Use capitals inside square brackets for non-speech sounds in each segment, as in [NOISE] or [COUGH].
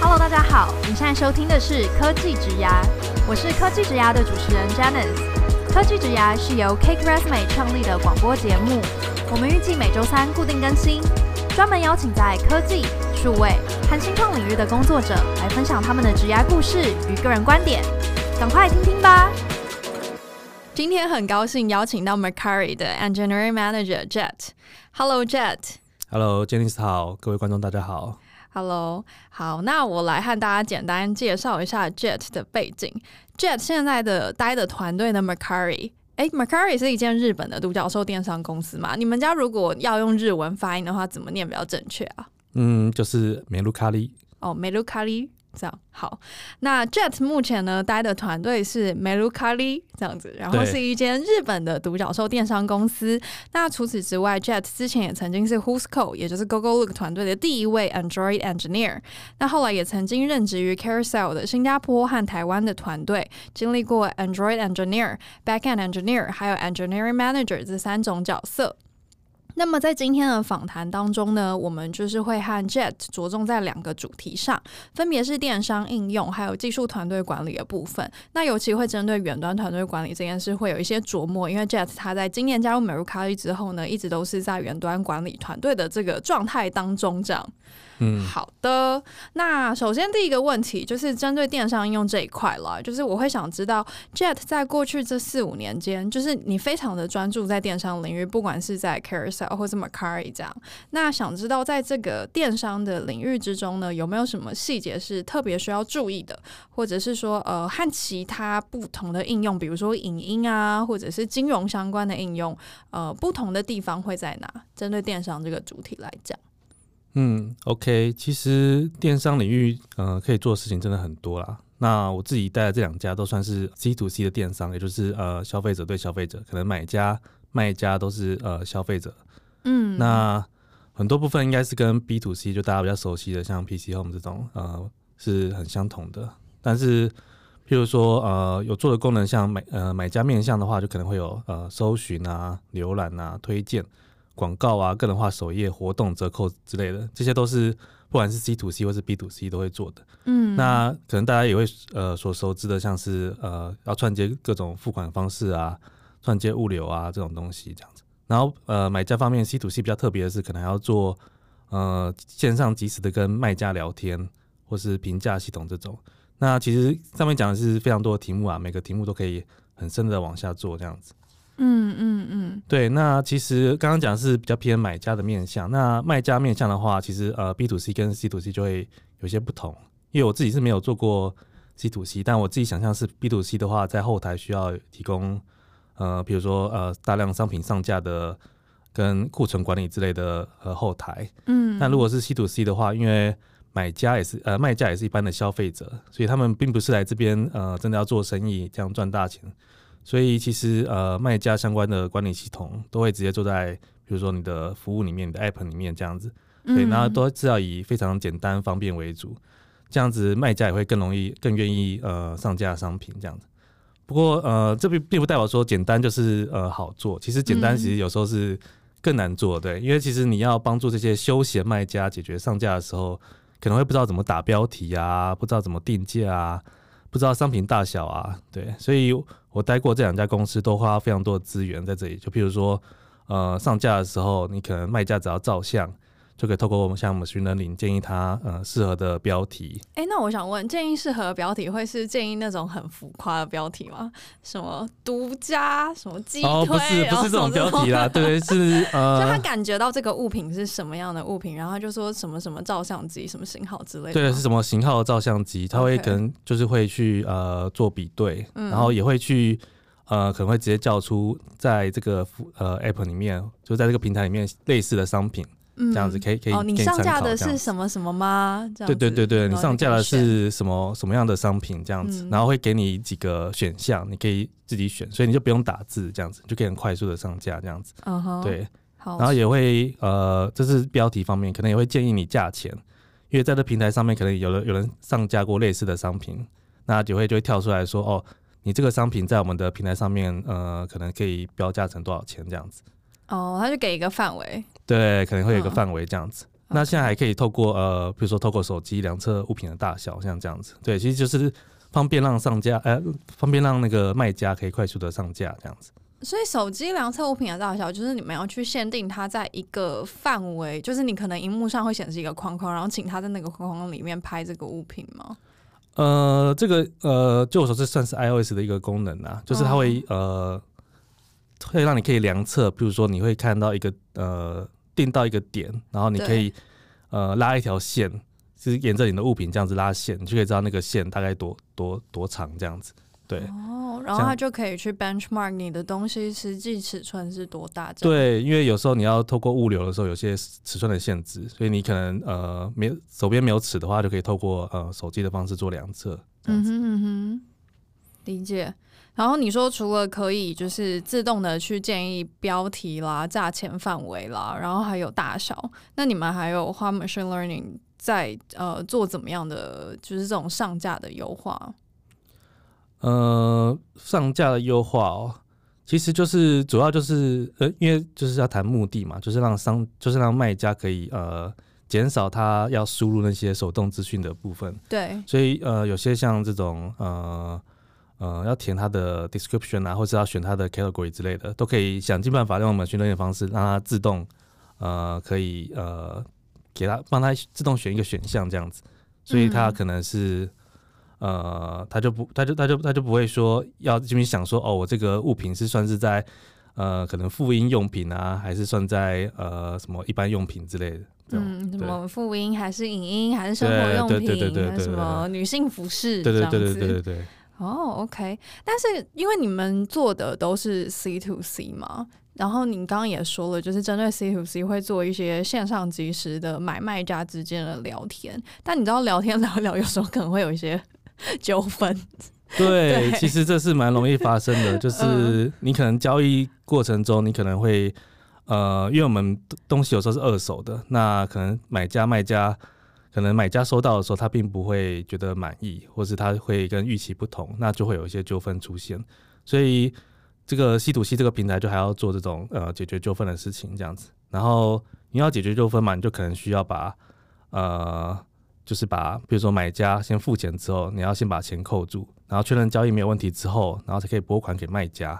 Hello，大家好，你现在收听的是科技职涯，我是科技职涯的主持人 Janice。科技职涯是由 Cake Resume 创立的广播节目，我们预计每周三固定更新，专门邀请在科技、数位和新创领域的工作者来分享他们的职涯故事与个人观点，赶快听听吧。今天很高兴邀请到 Mercari 的 Engineering Manager Jet。Hello Jet。Hello，Janice 好，各位观众大家好。Hello，好，那我来和大家简单介绍一下 Jet 的背景。Jet 现在的待的团队呢 Mercari，诶，Mercari 是一间日本的独角兽电商公司嘛？你们家如果要用日文发音的话，怎么念比较正确啊？嗯，就是梅鲁卡利。哦，梅鲁卡利。这样好，那 Jet 目前呢待的团队是 Merukali 这样子，然后是一间日本的独角兽电商公司。那除此之外，Jet 之前也曾经是 Whoscall，也就是 Google Look 团队的第一位 Android Engineer。那后来也曾经任职于 Carousell 的新加坡和台湾的团队，经历过 Android Engineer、Backend Engineer 还有 Engineering Manager 这三种角色。那么在今天的访谈当中呢，我们就是会和 Jet 着重在两个主题上，分别是电商应用还有技术团队管理的部分。那尤其会针对远端团队管理这件事会有一些琢磨，因为 Jet 他在今年加入美如卡利之后呢，一直都是在远端管理团队的这个状态当中这样。嗯，好的。那首先第一个问题就是针对电商应用这一块了，就是我会想知道 Jet 在过去这四五年间，就是你非常的专注在电商领域，不管是在 Carousel 或是 Macari 这样。那想知道在这个电商的领域之中呢，有没有什么细节是特别需要注意的，或者是说呃和其他不同的应用，比如说影音啊，或者是金融相关的应用，呃不同的地方会在哪？针对电商这个主题来讲。嗯，OK，其实电商领域，呃，可以做的事情真的很多啦。那我自己带的这两家都算是 C to C 的电商，也就是呃，消费者对消费者，可能买家、卖家都是呃消费者。嗯，那很多部分应该是跟 B to C 就大家比较熟悉的，像 PC Home 这种，呃，是很相同的。但是，譬如说，呃，有做的功能，像买呃买家面向的话，就可能会有呃搜寻啊、浏览啊、推荐。广告啊，个人化首页活动折扣之类的，这些都是不管是 C to C 或是 B to C 都会做的。嗯，那可能大家也会呃所熟知的，像是呃要串接各种付款方式啊，串接物流啊这种东西这样子。然后呃买家方面 C to C 比较特别的是，可能还要做呃线上及时的跟卖家聊天，或是评价系统这种。那其实上面讲的是非常多的题目啊，每个题目都可以很深的往下做这样子。嗯嗯嗯，对，那其实刚刚讲的是比较偏买家的面向，那卖家面向的话，其实呃 B to C 跟 C to C 就会有些不同，因为我自己是没有做过 C to C，但我自己想象是 B to C 的话，在后台需要提供呃，比如说呃大量商品上架的跟库存管理之类的呃后台，嗯，那如果是 C to C 的话，因为买家也是呃卖家也是一般的消费者，所以他们并不是来这边呃真的要做生意这样赚大钱。所以其实呃，卖家相关的管理系统都会直接做在，比如说你的服务里面、你的 App 里面这样子，对，然后都是要以非常简单方便为主，这样子卖家也会更容易、更愿意呃上架商品这样子。不过呃，这并并不代表说简单就是呃好做，其实简单其实有时候是更难做，对，因为其实你要帮助这些休闲卖家解决上架的时候，可能会不知道怎么打标题啊，不知道怎么定价啊。不知道商品大小啊，对，所以我待过这两家公司，都花非常多的资源在这里。就譬如说，呃，上架的时候，你可能卖家只要照相。就可以透过我们像我们寻人领建议他呃适合的标题。哎、欸，那我想问，建议适合的标题会是建议那种很浮夸的标题吗？什么独家什么鸡腿？哦，不是，不是这种标题啦，[LAUGHS] 对，是呃，就他感觉到这个物品是什么样的物品，然后他就说什么什么照相机，什么型号之类的。对，是什么型号的照相机？他会可能就是会去呃做比对，嗯、然后也会去呃可能会直接叫出在这个呃 app 里面，就在这个平台里面类似的商品。这样子可以可以哦，你上架的是什么什么吗？对对对对，你上架的是什么什么样的商品？这样子，然后会给你几个选项，你可以自己选，所以你就不用打字，这样子就可以很快速的上架，这样子。嗯哼，对，然后也会呃，这是标题方面，可能也会建议你价钱，因为在这平台上面可能有人有人上架过类似的商品，那就会就会跳出来说哦。你这个商品在我们的平台上面，呃，可能可以标价成多少钱这样子。哦，他就给一个范围。对，可能会有一个范围这样子。嗯、那现在还可以透过呃，比如说透过手机量测物品的大小，像这样子。对，其实就是方便让上架，呃，方便让那个卖家可以快速的上架这样子。所以手机量测物品的大小，就是你们要去限定它在一个范围，就是你可能荧幕上会显示一个框框，然后请他在那个框框里面拍这个物品吗？呃，这个呃，就我说这算是 iOS 的一个功能啊，就是它会、嗯、呃，会让你可以量测，比如说你会看到一个呃，定到一个点，然后你可以呃拉一条线，就是沿着你的物品这样子拉线，你就可以知道那个线大概多多多长这样子。对哦，然后它就可以去 benchmark 你的东西实际尺寸是多大。对，因为有时候你要透过物流的时候，有些尺寸的限制，所以你可能呃没手边没有尺的话，就可以透过呃手机的方式做量测。嗯哼嗯哼，理解。然后你说除了可以就是自动的去建议标题啦、价钱范围啦，然后还有大小，那你们还有花 machine learning 在呃做怎么样的就是这种上架的优化？呃，上架的优化哦，其实就是主要就是呃，因为就是要谈目的嘛，就是让商，就是让卖家可以呃减少他要输入那些手动资讯的部分。对，所以呃，有些像这种呃呃要填他的 description 啊，或是要选他的 category 之类的，都可以想尽办法用 machine learning 的方式让它自动呃可以呃给他帮他自动选一个选项这样子，所以他可能是。嗯呃，他就不，他就他就他就不会说要这边想说哦，我这个物品是算是在呃可能复印用品啊，还是算在呃什么一般用品之类的。嗯，什么妇婴还是影音还是生活用品，还是什么女性服饰？对对对对对对对。哦，OK，但是因为你们做的都是 C to C 嘛，然后你刚刚也说了，就是针对 C to C 会做一些线上即时的买卖家之间的聊天，但你知道聊天 [LAUGHS] 聊一聊，有时候可能会有一些。纠纷，对，对，其实这是蛮容易发生的，就 [LAUGHS] 是你可能交易过程中，你可能会，呃，因为我们东西有时候是二手的，那可能买家卖家，可能买家收到的时候，他并不会觉得满意，或是他会跟预期不同，那就会有一些纠纷出现，所以这个稀土系这个平台就还要做这种呃解决纠纷的事情，这样子，然后你要解决纠纷嘛，你就可能需要把呃。就是把，比如说买家先付钱之后，你要先把钱扣住，然后确认交易没有问题之后，然后才可以拨款给卖家，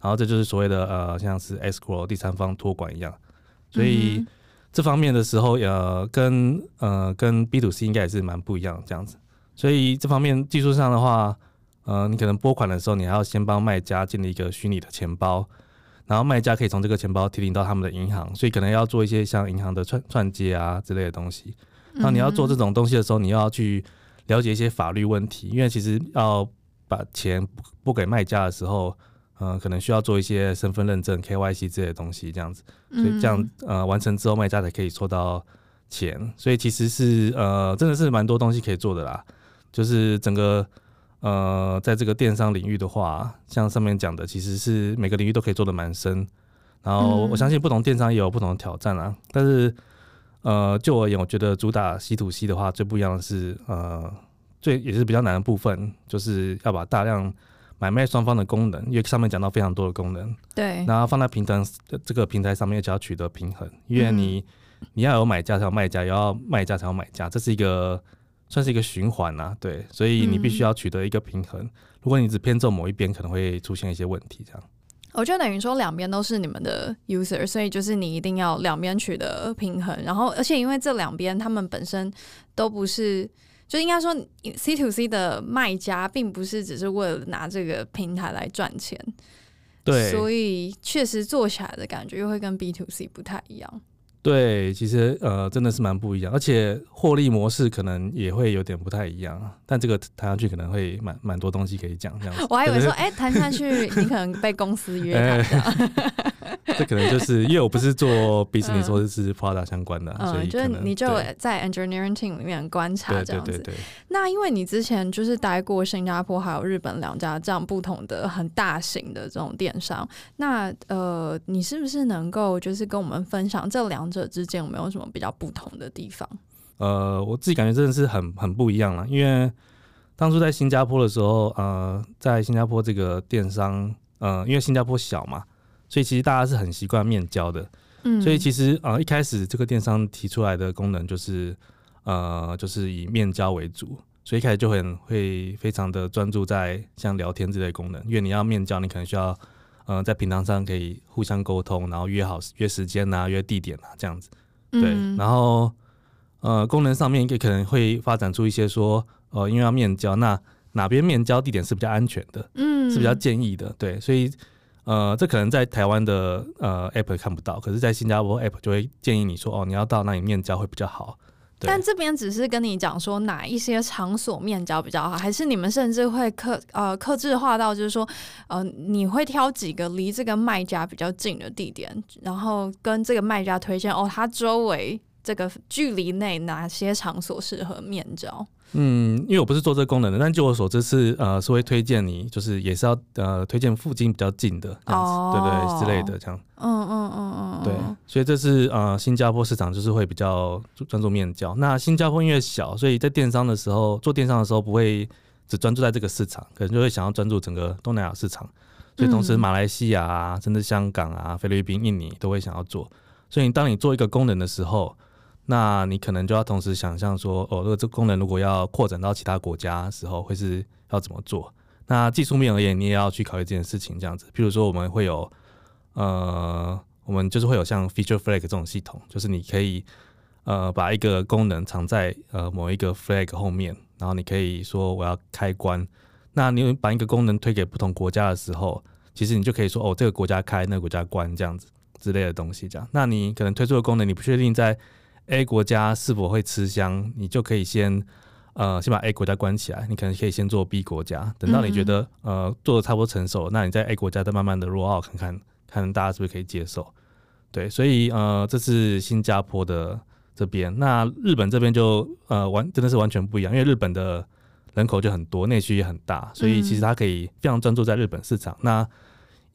然后这就是所谓的呃，像是 escrow 第三方托管一样。所以这方面的时候，呃，跟呃跟 B to C 应该也是蛮不一样的这样子。所以这方面技术上的话，呃，你可能拨款的时候，你还要先帮卖家建立一个虚拟的钱包，然后卖家可以从这个钱包提领到他们的银行，所以可能要做一些像银行的串串接啊之类的东西。那你要做这种东西的时候，你要去了解一些法律问题，因为其实要把钱拨给卖家的时候，嗯、呃，可能需要做一些身份认证、KYC 之类的东西，这样子，所以这样呃完成之后，卖家才可以收到钱。所以其实是呃真的是蛮多东西可以做的啦，就是整个呃在这个电商领域的话，像上面讲的，其实是每个领域都可以做的蛮深。然后我相信不同电商也有不同的挑战啊，但是。呃，就我而言，我觉得主打 C to C 的话，最不一样的是，呃，最也是比较难的部分，就是要把大量买卖双方的功能，因为上面讲到非常多的功能，对，然后放在平台这个平台上面，就要取得平衡，因为你、嗯、你要有买家才有卖家，也要卖家才有买家，这是一个算是一个循环呐、啊，对，所以你必须要取得一个平衡，嗯、如果你只偏重某一边，可能会出现一些问题，这样。我就等于说两边都是你们的 user，所以就是你一定要两边取得平衡。然后，而且因为这两边他们本身都不是，就应该说 C to C 的卖家并不是只是为了拿这个平台来赚钱，对，所以确实做起来的感觉又会跟 B to C 不太一样。对，其实呃真的是蛮不一样，而且获利模式可能也会有点不太一样。但这个谈下去可能会蛮蛮多东西可以讲，这样子。我还以为说，哎，谈下去你可能被公司约谈。[LAUGHS] 这可能就是因为我不是做 [LAUGHS] business，说是 product 相关的，嗯、所以就是你就在 engineering team 里面观察这样子。对对对对。那因为你之前就是待过新加坡还有日本两家这样不同的很大型的这种电商，那呃，你是不是能够就是跟我们分享这两者之间有没有什么比较不同的地方？呃，我自己感觉真的是很很不一样了，因为当初在新加坡的时候，呃，在新加坡这个电商，呃，因为新加坡小嘛，所以其实大家是很习惯面交的。嗯，所以其实呃一开始这个电商提出来的功能就是呃就是以面交为主，所以一开始就很会非常的专注在像聊天之类的功能，因为你要面交，你可能需要呃在平台上可以互相沟通，然后约好约时间啊，约地点啊这样子。对，嗯、然后呃功能上面也可能会发展出一些说。呃，因为要面交，那哪边面交地点是比较安全的？嗯，是比较建议的。对，所以呃，这可能在台湾的呃 app 看不到，可是，在新加坡 app 就会建议你说，哦，你要到那里面交会比较好。但这边只是跟你讲说哪一些场所面交比较好，还是你们甚至会克呃克制化到，就是说呃你会挑几个离这个卖家比较近的地点，然后跟这个卖家推荐哦，他周围这个距离内哪些场所适合面交。嗯，因为我不是做这个功能的，但据我所知是呃是会推荐你，就是也是要呃推荐附近比较近的这样子，哦、对，对对之类的这样。嗯嗯嗯嗯，对，所以这是呃新加坡市场就是会比较专注面交。那新加坡因为小，所以在电商的时候做电商的时候不会只专注在这个市场，可能就会想要专注整个东南亚市场。所以同时马来西亚啊，甚至香港啊、菲律宾、印尼都会想要做。所以当你做一个功能的时候，那你可能就要同时想象说，哦，这个功能如果要扩展到其他国家时候，会是要怎么做？那技术面而言，你也要去考虑这件事情，这样子。譬如说，我们会有，呃，我们就是会有像 feature flag 这种系统，就是你可以，呃，把一个功能藏在呃某一个 flag 后面，然后你可以说我要开关。那你把一个功能推给不同国家的时候，其实你就可以说，哦，这个国家开，那个国家关，这样子之类的东西，这样。那你可能推出的功能，你不确定在 A 国家是否会吃香，你就可以先呃先把 A 国家关起来，你可能可以先做 B 国家，等到你觉得呃做的差不多成熟，那你在 A 国家再慢慢的 roll out 看看，看大家是不是可以接受。对，所以呃这是新加坡的这边，那日本这边就呃完真的是完全不一样，因为日本的人口就很多，内需也很大，所以其实它可以非常专注在日本市场。那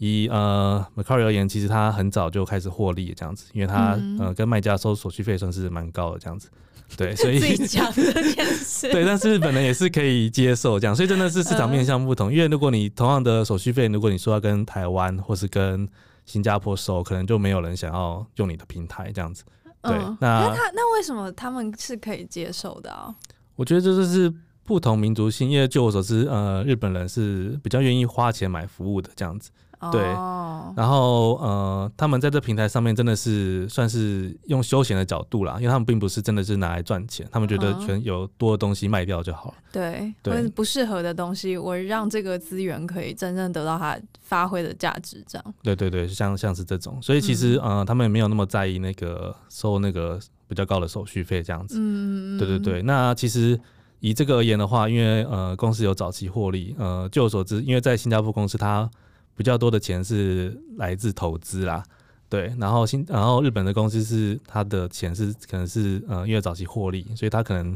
以呃 Mercari 而言，其实他很早就开始获利这样子，因为他、嗯、呃跟卖家收手续费算是蛮高的这样子，对，所以自己讲这件事，[LAUGHS] 对，但是日本人也是可以接受这样，所以真的是市场面向不同。呃、因为如果你同样的手续费，如果你说要跟台湾或是跟新加坡收，可能就没有人想要用你的平台这样子。对，呃、那那他那为什么他们是可以接受的啊？我觉得这就是不同民族性，因为就我所知，呃，日本人是比较愿意花钱买服务的这样子。对，然后呃，他们在这平台上面真的是算是用休闲的角度啦，因为他们并不是真的是拿来赚钱，他们觉得全有多的东西卖掉就好了。对，对，或者不适合的东西，我让这个资源可以真正得到它发挥的价值，这样。对对对，像像是这种，所以其实、嗯、呃，他们也没有那么在意那个收那个比较高的手续费这样子。嗯，对对对。那其实以这个而言的话，因为呃，公司有早期获利，呃，据我所知，因为在新加坡公司它。比较多的钱是来自投资啦，对，然后新，然后日本的公司是它的钱是可能是呃因为早期获利，所以它可能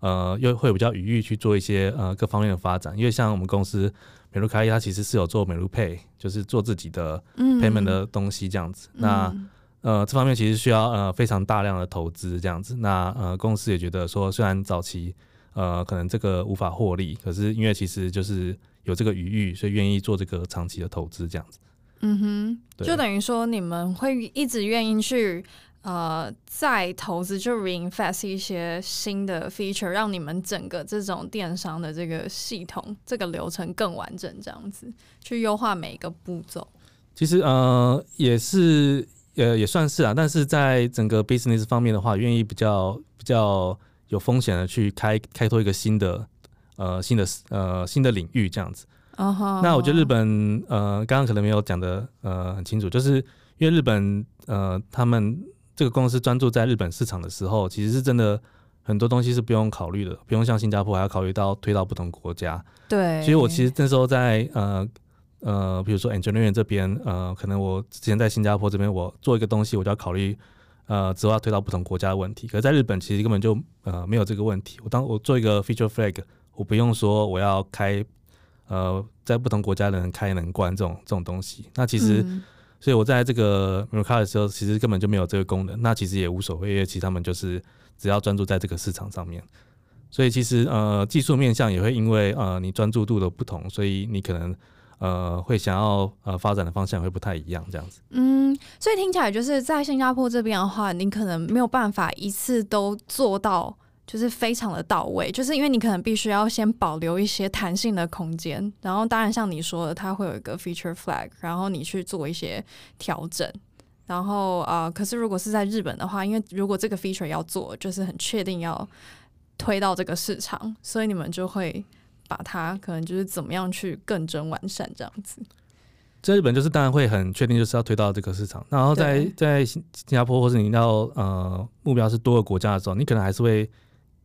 呃又会比较余裕去做一些呃各方面的发展，因为像我们公司美卢卡伊，它其实是有做美卢 Pay，就是做自己的 payment 的东西这样子，嗯、那呃这方面其实需要呃非常大量的投资这样子，那呃公司也觉得说虽然早期呃可能这个无法获利，可是因为其实就是。有这个余裕，所以愿意做这个长期的投资，这样子。嗯哼，就等于说你们会一直愿意去呃再投资，就 reinvest 一些新的 feature，让你们整个这种电商的这个系统、这个流程更完整，这样子去优化每一个步骤。其实呃也是呃也算是啊，但是在整个 business 方面的话，愿意比较比较有风险的去开开拓一个新的。呃，新的呃新的领域这样子。Uh huh. 那我觉得日本呃，刚刚可能没有讲的呃很清楚，就是因为日本呃，他们这个公司专注在日本市场的时候，其实是真的很多东西是不用考虑的，不用像新加坡还要考虑到推到不同国家。对。所以我其实那时候在呃呃，比如说 engineering 这边，呃，可能我之前在新加坡这边，我做一个东西，我就要考虑呃之后要推到不同国家的问题。可是在日本，其实根本就呃没有这个问题。我当我做一个 feature flag。我不用说我要开，呃，在不同国家的人开能关这种这种东西。那其实，嗯、所以我在这个 Mercari 的时候，其实根本就没有这个功能。那其实也无所谓，因为其实他们就是只要专注在这个市场上面。所以其实呃技术面向也会因为呃你专注度的不同，所以你可能呃会想要呃发展的方向会不太一样这样子。嗯，所以听起来就是在新加坡这边的话，你可能没有办法一次都做到。就是非常的到位，就是因为你可能必须要先保留一些弹性的空间，然后当然像你说的，它会有一个 feature flag，然后你去做一些调整，然后啊、呃，可是如果是在日本的话，因为如果这个 feature 要做，就是很确定要推到这个市场，所以你们就会把它可能就是怎么样去更真完善这样子。在日本就是当然会很确定就是要推到这个市场，然后在在新加坡或者你到呃目标是多个国家的时候，你可能还是会。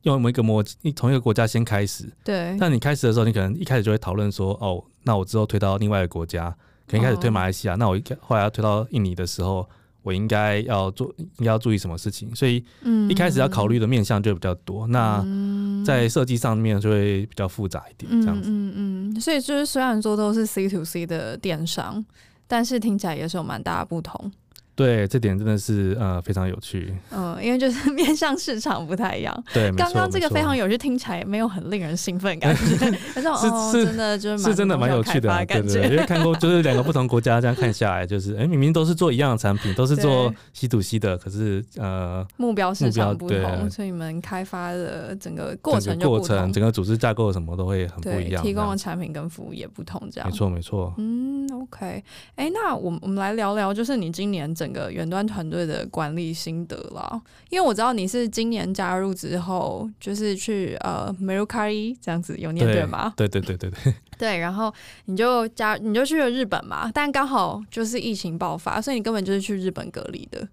用某一个模，你从一个国家先开始，对。但你开始的时候，你可能一开始就会讨论说，哦，那我之后推到另外一个国家，可能一开始推马来西亚，哦、那我后来要推到印尼的时候，我应该要做，应该要注意什么事情？所以，一开始要考虑的面向就比较多。嗯、那在设计上面就会比较复杂一点，这样子。嗯嗯，嗯。所以就是虽然说都是 C to C 的电商，但是听起来也是有蛮大的不同。对，这点真的是呃非常有趣。嗯，因为就是面向市场不太一样。对，刚刚这个非常有趣，听起来没有很令人兴奋感觉。[LAUGHS] 是哦，是真的就是是真的蛮有趣的感觉。因为看过就是两个不同国家这样看下来，就是哎明明都是做一样的产品，都是做 C to C 的，可是呃目标市场不同，所以你们开发的整个过程就不同，过程整个组织架构什么都会很不一样，提供的产品跟服务也不同，这样。没错没错。嗯，OK，哎，那我们我们来聊聊，就是你今年整。整个远端团队的管理心得了，因为我知道你是今年加入之后，就是去呃 Mercari 这样子有念对吗？对对对对对 [LAUGHS] 对，然后你就加你就去了日本嘛，但刚好就是疫情爆发，所以你根本就是去日本隔离的，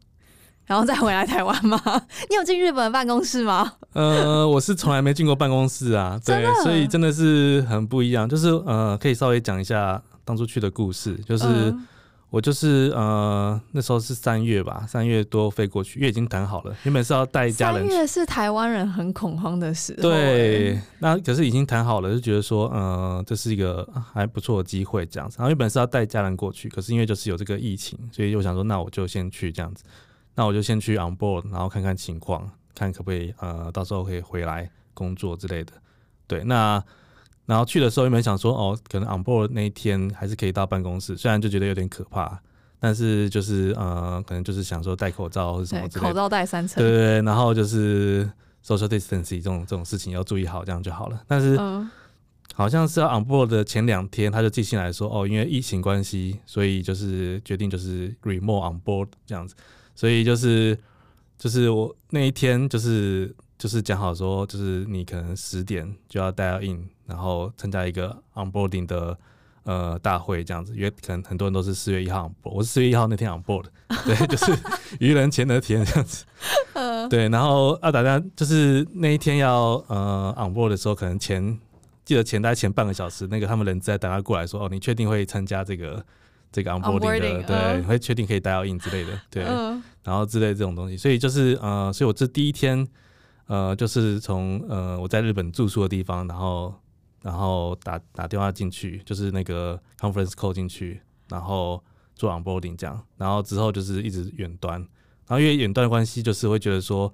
然后再回来台湾吗？[LAUGHS] 你有进日本办公室吗？呃，我是从来没进过办公室啊，对，所以真的是很不一样。就是呃，可以稍微讲一下当初去的故事，就是。嗯我就是呃那时候是三月吧，三月多飞过去，因为已经谈好了，原本是要带家人。三月是台湾人很恐慌的时候。对，那可是已经谈好了，就觉得说，呃，这是一个还不错的机会这样子。然后原本是要带家人过去，可是因为就是有这个疫情，所以我想说，那我就先去这样子。那我就先去 on board，然后看看情况，看可不可以呃到时候可以回来工作之类的。对，那。然后去的时候，原本想说，哦，可能 on board 那一天还是可以到办公室，虽然就觉得有点可怕，但是就是呃，可能就是想说戴口罩或者什么之类的，口罩戴三层，对对对，然后就是 social distancing 这种这种事情要注意好，这样就好了。但是好像是要 on board 的前两天，他就寄信来说，哦，因为疫情关系，所以就是决定就是 remote on board 这样子，所以就是就是我那一天就是就是讲好说，就是你可能十点就要 dial in。然后参加一个 onboarding 的呃大会这样子，因为可能很多人都是四月一号 onboard，我是四月一号那天 onboard，对，[LAUGHS] 就是愚人节那天这样子，[LAUGHS] 对，然后啊大家就是那一天要呃 onboard 的时候，可能前记得前大概前半个小时，那个他们人在等他过来说，哦，你确定会参加这个这个 onboarding 的，对，呃、会确定可以 dial in 之类的，对，呃、然后之类的这种东西，所以就是呃，所以我这第一天呃就是从呃我在日本住宿的地方，然后。然后打打电话进去，就是那个 conference call 进去，然后做 onboarding 这样，然后之后就是一直远端，然后因为远端的关系，就是会觉得说，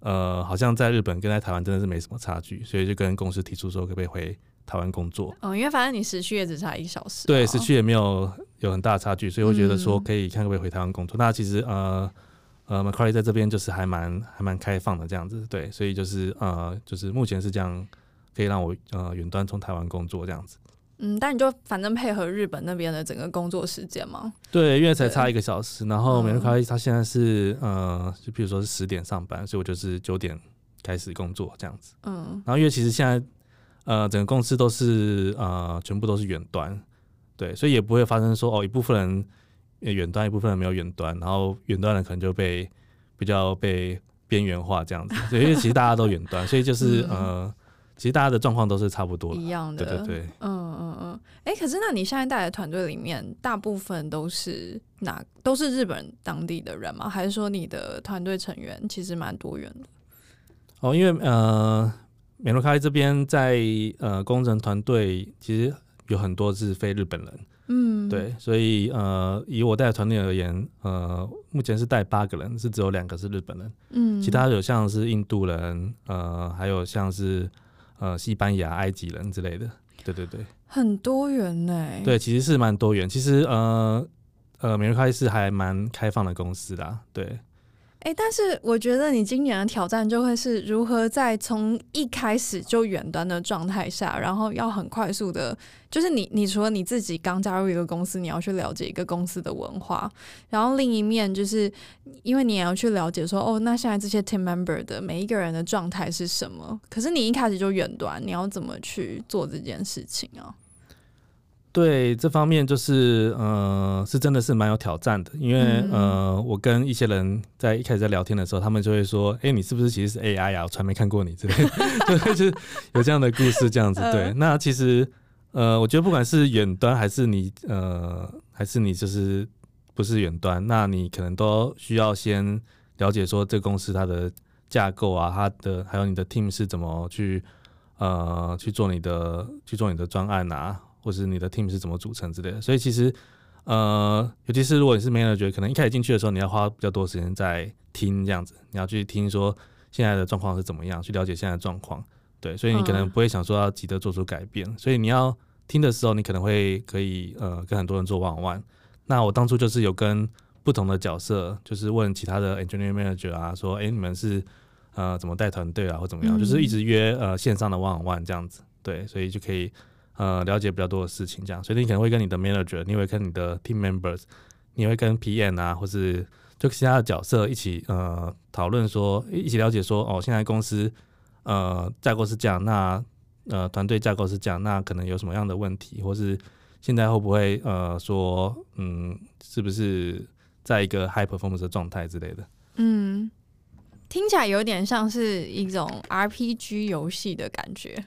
呃，好像在日本跟在台湾真的是没什么差距，所以就跟公司提出说可不可以回台湾工作。哦，因为反正你时区也只差一小时。对，时区也没有有很大的差距，所以会觉得说可以看可不可以回台湾工作。嗯、那其实呃呃，Mercari 在这边就是还蛮还蛮开放的这样子，对，所以就是呃就是目前是这样。可以让我呃远端从台湾工作这样子，嗯，但你就反正配合日本那边的整个工作时间嘛。对，因为才差一个小时，然后 Mercari 他现在是呃，就比如说是十点上班，所以我就是九点开始工作这样子。嗯，然后因为其实现在呃整个公司都是呃全部都是远端，对，所以也不会发生说哦一部分人远端，一部分人没有远端，然后远端人可能就被比较被边缘化这样子。对，因为其实大家都远端，所以就是呃。其实大家的状况都是差不多一样的，对对对，嗯嗯嗯，哎、欸，可是那你现在带的团队里面，大部分都是哪都是日本当地的人吗？还是说你的团队成员其实蛮多元的？哦，因为呃，美罗咖啡这边在呃工程团队其实有很多是非日本人，嗯，对，所以呃，以我带的团队而言，呃，目前是带八个人，是只有两个是日本人，嗯，其他有像是印度人，呃，还有像是呃西班牙、埃及人之类的，对对对，很多元呢。对，其实是蛮多元。其实呃呃，美乐咖喱是还蛮开放的公司啦，对。哎、但是我觉得你今年的挑战就会是如何在从一开始就远端的状态下，然后要很快速的，就是你你除了你自己刚加入一个公司，你要去了解一个公司的文化，然后另一面就是因为你也要去了解说，哦，那现在这些 team member 的每一个人的状态是什么？可是你一开始就远端，你要怎么去做这件事情啊？对这方面，就是呃，是真的是蛮有挑战的，因为、嗯、呃，我跟一些人在一开始在聊天的时候，他们就会说：“哎，你是不是其实是 AI 啊？我从来没看过你之类的。” [LAUGHS] 对，就是有这样的故事，这样子。对，那其实呃，我觉得不管是远端还是你呃，还是你就是不是远端，那你可能都需要先了解说这个公司它的架构啊，它的还有你的 team 是怎么去呃去做你的去做你的专案啊。或是你的 team 是怎么组成之类的，所以其实，呃，尤其是如果你是 manager，可能一开始进去的时候，你要花比较多时间在听这样子，你要去听说现在的状况是怎么样，去了解现在的状况，对，所以你可能不会想说要急着做出改变，所以你要听的时候，你可能会可以呃跟很多人做 one on one。那我当初就是有跟不同的角色，就是问其他的 engineering manager 啊，说，哎、欸，你们是呃怎么带团队啊，或怎么样，嗯、就是一直约呃线上的 one on one 这样子，对，所以就可以。呃，了解比较多的事情，这样，所以你可能会跟你的 manager，你会跟你的 team members，你会跟 PM 啊，或是就其他的角色一起呃讨论说，一起了解说，哦，现在公司呃架构是这样，那呃团队架构是这样，那可能有什么样的问题，或是现在会不会呃说，嗯，是不是在一个 high performance 的状态之类的？嗯，听起来有点像是一种 RPG 游戏的感觉。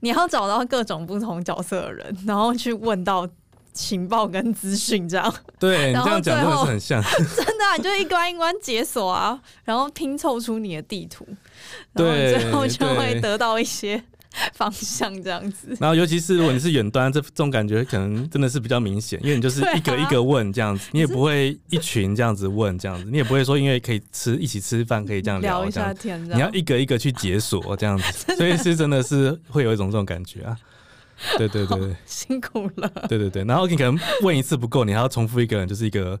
你要找到各种不同角色的人，然后去问到情报跟资讯，这样。对，然 [LAUGHS] 后你这样讲真的是很像。[LAUGHS] 真的啊，你就一关一关解锁啊，然后拼凑出你的地图，然后最后就会得到一些。[LAUGHS] 方向这样子，然后尤其是如果你是远端，这这种感觉可能真的是比较明显，因为你就是一个一个问这样子，你也不会一群这样子问这样子，你也不会说因为可以吃一起吃饭可以这样聊，聊一下天，你要一个一个去解锁这样子，[LAUGHS] 所以是真的是会有一种这种感觉啊。对对对对，辛苦了。对对对，然后你可能问一次不够，你还要重复一个人，就是一个。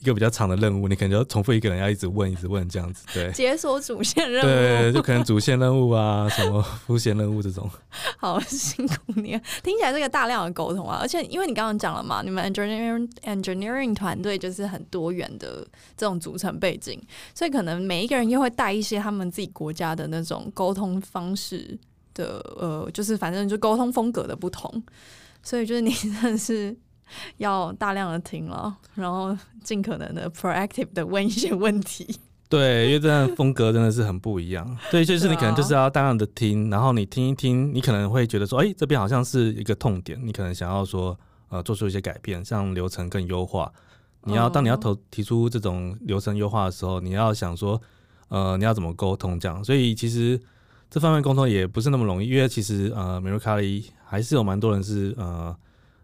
一个比较长的任务，你可能就要重复一个人要一直问，一直问这样子，对。解锁主线任务，对，就可能主线任务啊，什么 [LAUGHS] 副线任务这种。[LAUGHS] 好辛苦你，听起来这个大量的沟通啊，而且因为你刚刚讲了嘛，你们 engineering engineering 团队就是很多元的这种组成背景，所以可能每一个人又会带一些他们自己国家的那种沟通方式的，呃，就是反正就沟通风格的不同，所以就是你真的是。要大量的听了，然后尽可能的 proactive 的问一些问题。[LAUGHS] 对，因为这样风格真的是很不一样。对，就是你可能就是要大量的听，然后你听一听，你可能会觉得说，哎，这边好像是一个痛点，你可能想要说，呃，做出一些改变，像流程更优化。你要当你要投提出这种流程优化的时候，你要想说，呃，你要怎么沟通这样。所以其实这方面沟通也不是那么容易，因为其实呃，Mercari 还是有蛮多人是呃。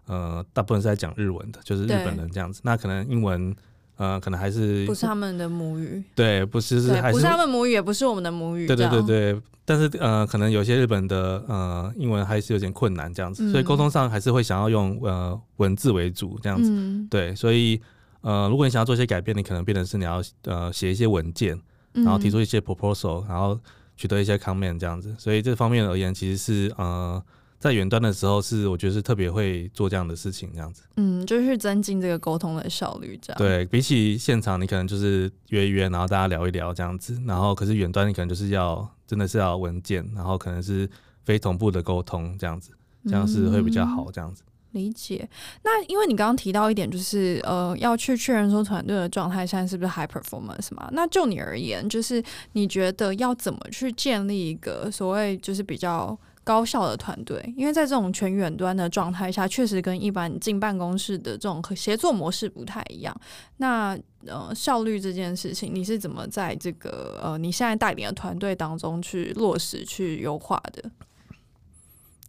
呃，大部分是在讲日文的，就是日本人这样子。那可能英文，呃，可能还是不是他们的母语。对，不是是还是不是他们母语，也不是我们的母语。对对对对，但是呃，可能有些日本的呃英文还是有点困难这样子，嗯、所以沟通上还是会想要用呃文字为主这样子。嗯、对，所以呃，如果你想要做一些改变，你可能变成是你要呃写一些文件，然后提出一些 proposal，然后取得一些 comment 这样子。所以这方面而言，其实是呃。在远端的时候，是我觉得是特别会做这样的事情，这样子。嗯，就是增进这个沟通的效率，这样。对，比起现场，你可能就是约一约，然后大家聊一聊这样子。然后，可是远端你可能就是要真的是要文件，然后可能是非同步的沟通这样子，这样是会比较好这样子。嗯，理解。那因为你刚刚提到一点，就是呃，要去确认说团队的状态现在是不是 high performance 嘛？那就你而言，就是你觉得要怎么去建立一个所谓就是比较。高效的团队，因为在这种全远端的状态下，确实跟一般进办公室的这种协作模式不太一样。那呃，效率这件事情，你是怎么在这个呃你现在带领的团队当中去落实、去优化的？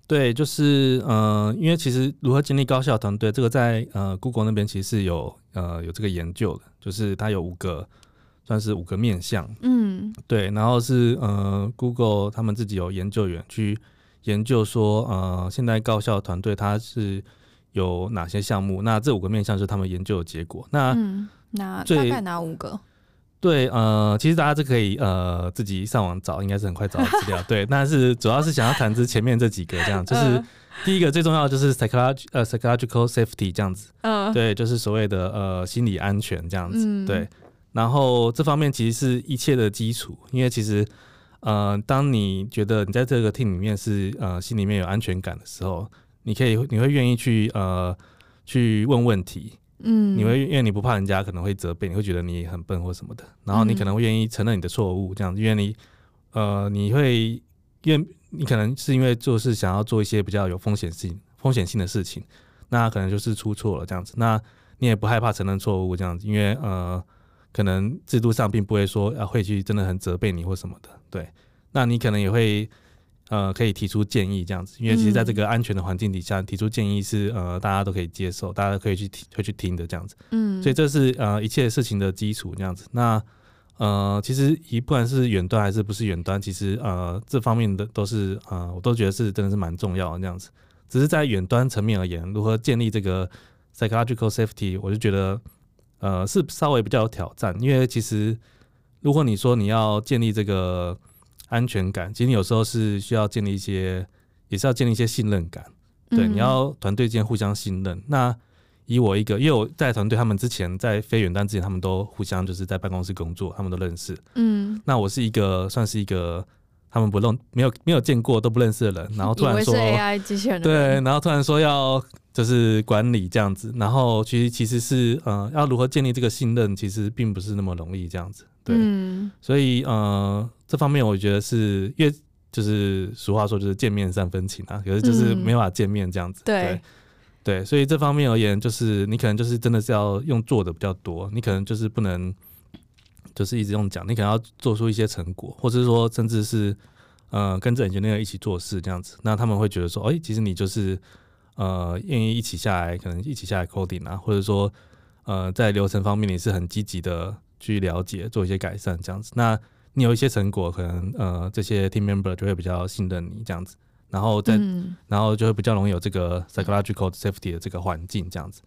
对，就是呃，因为其实如何建立高效团队，这个在呃 Google 那边其实是有呃有这个研究的，就是它有五个算是五个面向，嗯，对，然后是呃 Google 他们自己有研究员去研究说呃现在高校团队它是有哪些项目，那这五个面向是他们研究的结果，那、嗯、那大概哪五个？对，呃，其实大家是可以呃自己上网找，应该是很快找到资料。[LAUGHS] 对，但是主要是想要谈之前面这几个，这样就是第一个最重要的就是 psychology 呃 psychological safety 这样子，嗯，对，就是所谓的呃心理安全这样子，嗯、对。然后这方面其实是一切的基础，因为其实呃当你觉得你在这个 team 里面是呃心里面有安全感的时候，你可以你会愿意去呃去问问题。嗯，你会因为你不怕人家可能会责备，你会觉得你很笨或什么的，然后你可能会愿意承认你的错误，这样子，因为你呃，你会因为你可能是因为做事想要做一些比较有风险性、风险性的事情，那可能就是出错了这样子，那你也不害怕承认错误这样子，因为呃，可能制度上并不会说啊会去真的很责备你或什么的，对，那你可能也会。呃，可以提出建议这样子，因为其实在这个安全的环境底下，嗯、提出建议是呃大家都可以接受，大家都可以去听，会去听的这样子。嗯，所以这是呃一切事情的基础这样子。那呃，其实一不管是远端还是不是远端，其实呃这方面的都是呃我都觉得是真的是蛮重要的这样子。只是在远端层面而言，如何建立这个 psychological safety，我就觉得呃是稍微比较有挑战，因为其实如果你说你要建立这个。安全感，其实你有时候是需要建立一些，也是要建立一些信任感。对，嗯、你要团队间互相信任。那以我一个，因为我在团队，他们之前在飞远端之前，他们都互相就是在办公室工作，他们都认识。嗯，那我是一个算是一个他们不认没有没有见过都不认识的人，[LAUGHS] 然后突然说 AI 机器人，对，然后突然说要就是管理这样子，然后其实其实是呃要如何建立这个信任，其实并不是那么容易这样子。对，嗯、所以呃，这方面我觉得是越就是俗话说就是见面三分情啊，可是就是没法见面这样子。嗯、对，对，对，所以这方面而言，就是你可能就是真的是要用做的比较多，你可能就是不能就是一直用讲，你可能要做出一些成果，或者是说甚至是呃跟着 engineer 一起做事这样子，那他们会觉得说，哎、欸，其实你就是呃愿意一起下来，可能一起下来 coding 啊，或者说呃在流程方面你是很积极的。去了解，做一些改善，这样子。那你有一些成果，可能呃，这些 team member 就会比较信任你这样子，然后再，嗯、然后就会比较容易有这个 psychological safety 的这个环境这样子。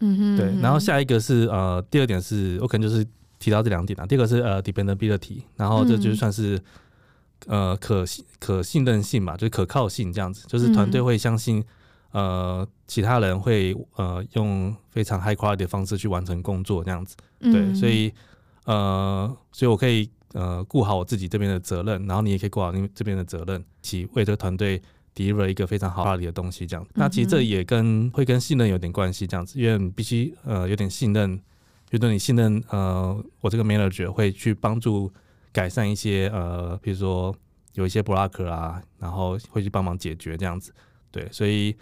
嗯哼，对。然后下一个是呃，第二点是我可能就是提到这两点啊。第一个是呃，dependability，然后这就算是、嗯、呃可信可信任性嘛，就是可靠性这样子，就是团队会相信。呃，其他人会呃用非常 high quality 的方式去完成工作，这样子，对，嗯、所以呃，所以我可以呃顾好我自己这边的责任，然后你也可以顾好你这边的责任，一起为这个团队 deliver 一个非常好的东西，这样。那其实这也跟会跟信任有点关系，这样子，因为你必须呃有点信任，觉得你信任呃我这个 manager 会去帮助改善一些呃，比如说有一些 blocker 啊，然后会去帮忙解决这样子，对，所以。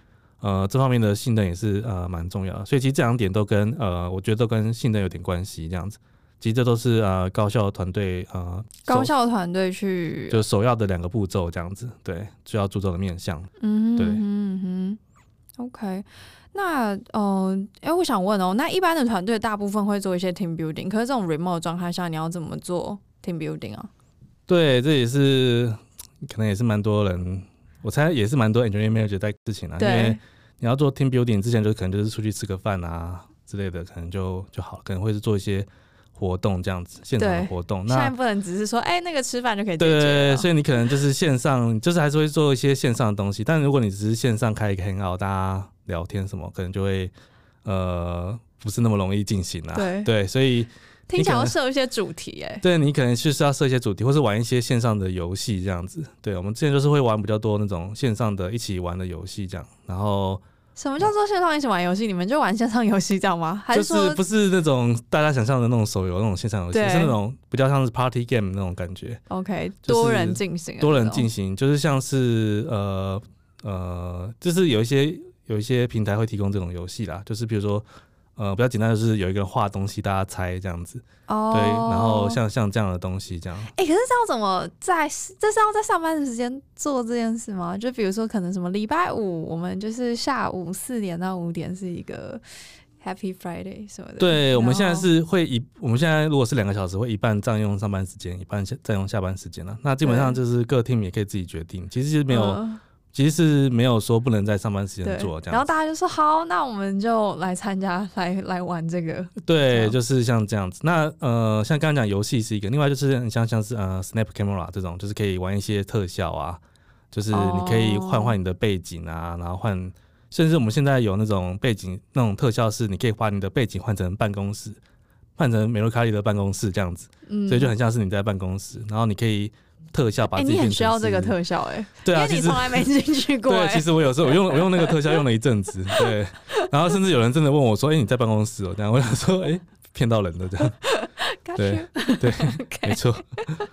呃，这方面的信任也是呃蛮重要的，所以其实这两点都跟呃，我觉得都跟信任有点关系。这样子，其实这都是呃高校团队呃高校团队去就首要的两个步骤，这样子，对，需要注重的面向。嗯哼，对，嗯哼，OK。那嗯，哎、欸，我想问哦，那一般的团队大部分会做一些 team building，可是这种 remote 状态下，你要怎么做 team building 啊？对，这也是可能也是蛮多人。我猜也是蛮多 engineering manager 在事情啊，对因为你要做 team building 之前，就可能就是出去吃个饭啊之类的，可能就就好，可能会是做一些活动这样子，现场的活动。那现在不能只是说，哎、欸，那个吃饭就可以。对，所以你可能就是线上，就是还是会做一些线上的东西。但如果你只是线上开一个 hangout，大家聊天什么，可能就会呃不是那么容易进行啊。对对，所以。听起来要设一些主题，哎，对，你可能就是要设一些主题，或是玩一些线上的游戏这样子。对，我们之前就是会玩比较多那种线上的一起玩的游戏这样。然后，什么叫做线上一起玩游戏？你们就玩线上游戏这样吗？还是就是不是那种大家想象的那种手游那种线上游戏，是那种比较像是 party game 那种感觉。OK，多人进行，多人进行，就是像是呃呃，就是有一些有一些平台会提供这种游戏啦，就是比如说。呃，比较简单，就是有一个人画东西，大家猜这样子。哦。对，然后像像这样的东西这样。哎、欸，可是这样怎么在？这是要在上班的时间做这件事吗？就比如说，可能什么礼拜五，我们就是下午四点到五点是一个 Happy Friday 什么的。对，我们现在是会一，我们现在如果是两个小时，会一半占用上班时间，一半占用下班时间了。那基本上就是各 team 也可以自己决定，其实是没有。呃其实是没有说不能在上班时间做这样，然后大家就说好，那我们就来参加，[LAUGHS] 来来玩这个。对，就是像这样子。那呃，像刚刚讲游戏是一个，另外就是你像像是呃，Snap Camera 这种，就是可以玩一些特效啊，就是你可以换换你的背景啊，然后换，甚至我们现在有那种背景那种特效是，你可以把你的背景换成办公室，换成美露卡里的办公室这样子，嗯，所以就很像是你在办公室，然后你可以。特效把自己、欸、你很需要这个特效哎、欸，对啊，因为你从来没进去过、欸。对，其实我有时候我用我用那个特效用了一阵子，对，然后甚至有人真的问我说：“哎、欸，你在办公室哦？”这样我想说：“哎、欸，骗到人的这样。”对对 [LAUGHS]. 没错。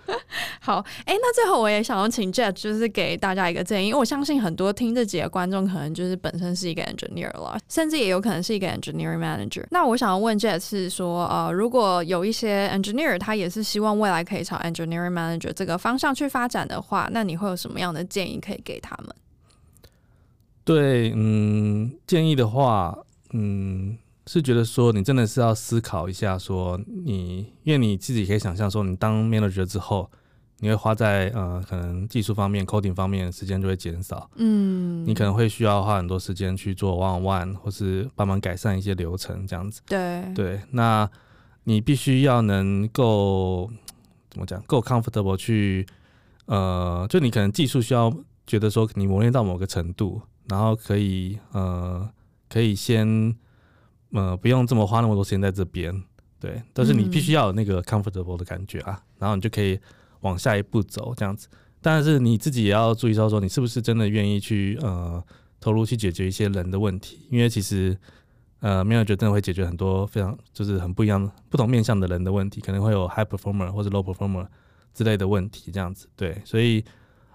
[LAUGHS] 好，哎、欸，那最后我也想要请 Jet，就是给大家一个建议，因为我相信很多听这集的观众可能就是本身是一个 engineer 了，甚至也有可能是一个 engineering manager。那我想要问 Jet 是说，呃，如果有一些 engineer 他也是希望未来可以朝 engineering manager 这个方向去发展的话，那你会有什么样的建议可以给他们？对，嗯，建议的话，嗯。是觉得说你真的是要思考一下，说你因为你自己可以想象说，你当 manager 之后，你会花在呃可能技术方面、coding 方面时间就会减少。嗯，你可能会需要花很多时间去做 one on one，或是帮忙改善一些流程这样子。对对，那你必须要能够怎么讲，够 comfortable 去呃，就你可能技术需要觉得说你磨练到某个程度，然后可以呃可以先。呃，不用这么花那么多时间在这边，对，但是你必须要有那个 comfortable 的感觉啊，嗯，然后你就可以往下一步走这样子。但是你自己也要注意到说，你是不是真的愿意去呃投入去解决一些人的问题？因为其实呃，manager 真的会解决很多非常就是很不一样、不同面向的人的问题，可能会有 high performer 或者 low performer 之类的问题这样子。对，所以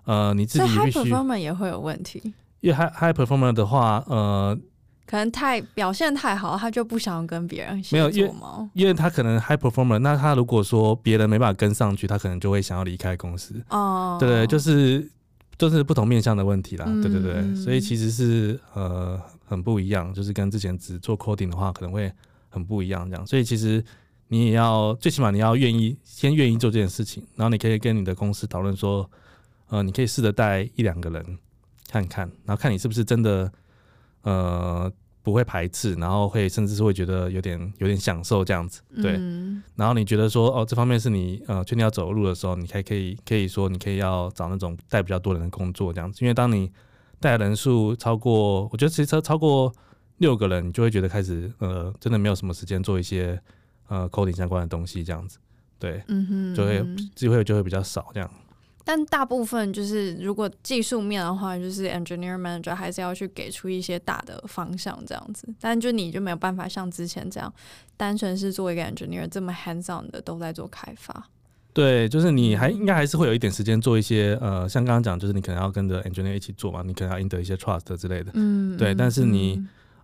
呃，你自己必须 high performer 也会有问题，因为 high high performer 的话，呃。可能太表现太好，他就不想跟别人没有，因为因为他可能 high performer，那他如果说别人没办法跟上去，他可能就会想要离开公司。哦，对对，就是就是不同面向的问题啦。嗯、对对对，所以其实是呃很不一样，就是跟之前只做 coding 的话，可能会很不一样这样。所以其实你也要最起码你要愿意先愿意做这件事情，然后你可以跟你的公司讨论说，呃，你可以试着带一两个人看看，然后看你是不是真的。呃，不会排斥，然后会甚至是会觉得有点有点享受这样子，对。嗯、然后你觉得说，哦，这方面是你呃确定要走路的时候，你还可以可以说，你可以要找那种带比较多人的工作这样子，因为当你带人数超过，我觉得其实超超过六个人，你就会觉得开始呃，真的没有什么时间做一些呃 coding 相关的东西这样子，对，嗯哼，就会机会就会比较少这样。但大部分就是，如果技术面的话，就是 engineer manager 还是要去给出一些大的方向这样子。但就你就没有办法像之前这样，单纯是做一个 engineer 这么 hands on 的都在做开发。对，就是你还应该还是会有一点时间做一些呃，像刚刚讲，就是你可能要跟着 engineer 一起做嘛，你可能要赢得一些 trust 之类的。嗯，对。但是你、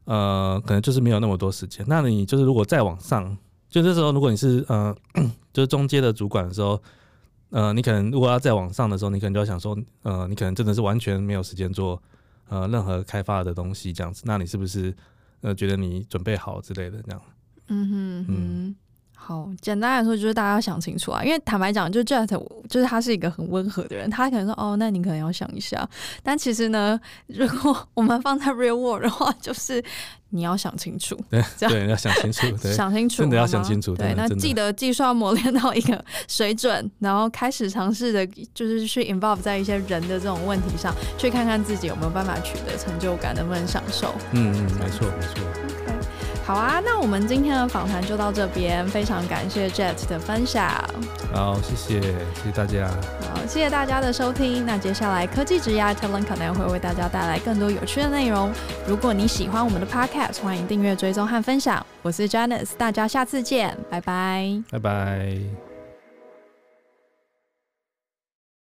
嗯、呃，可能就是没有那么多时间。那你就是如果再往上，就这时候如果你是呃，[CLEARS THROAT] 就是中阶的主管的时候。呃，你可能如果要再往上的时候，你可能就要想说，呃，你可能真的是完全没有时间做呃任何开发的东西这样子，那你是不是呃觉得你准备好之类的这样？嗯哼，哼嗯。好，简单来说就是大家要想清楚啊，因为坦白讲，就 Jet 就是他是一个很温和的人，他可能说哦，那你可能要想一下。但其实呢，如果我们放在 real world 的话，就是你要想清楚，对，对，要想清楚，对，[LAUGHS] 想清楚，真的要想清楚。对，那记得技术要磨练到一个水准，然后开始尝试的，就是去 involve 在一些人的这种问题上，去看看自己有没有办法取得成就感，能不能享受。嗯嗯，没错没错。好啊，那我们今天的访谈就到这边，非常感谢 Jet 的分享。好，谢谢，谢谢大家。好，谢谢大家的收听。那接下来科技之涯 Talent Connect 会为大家带来更多有趣的内容。如果你喜欢我们的 Podcast，欢迎订阅、追踪和分享。我是 Janice，大家下次见，拜拜，拜拜。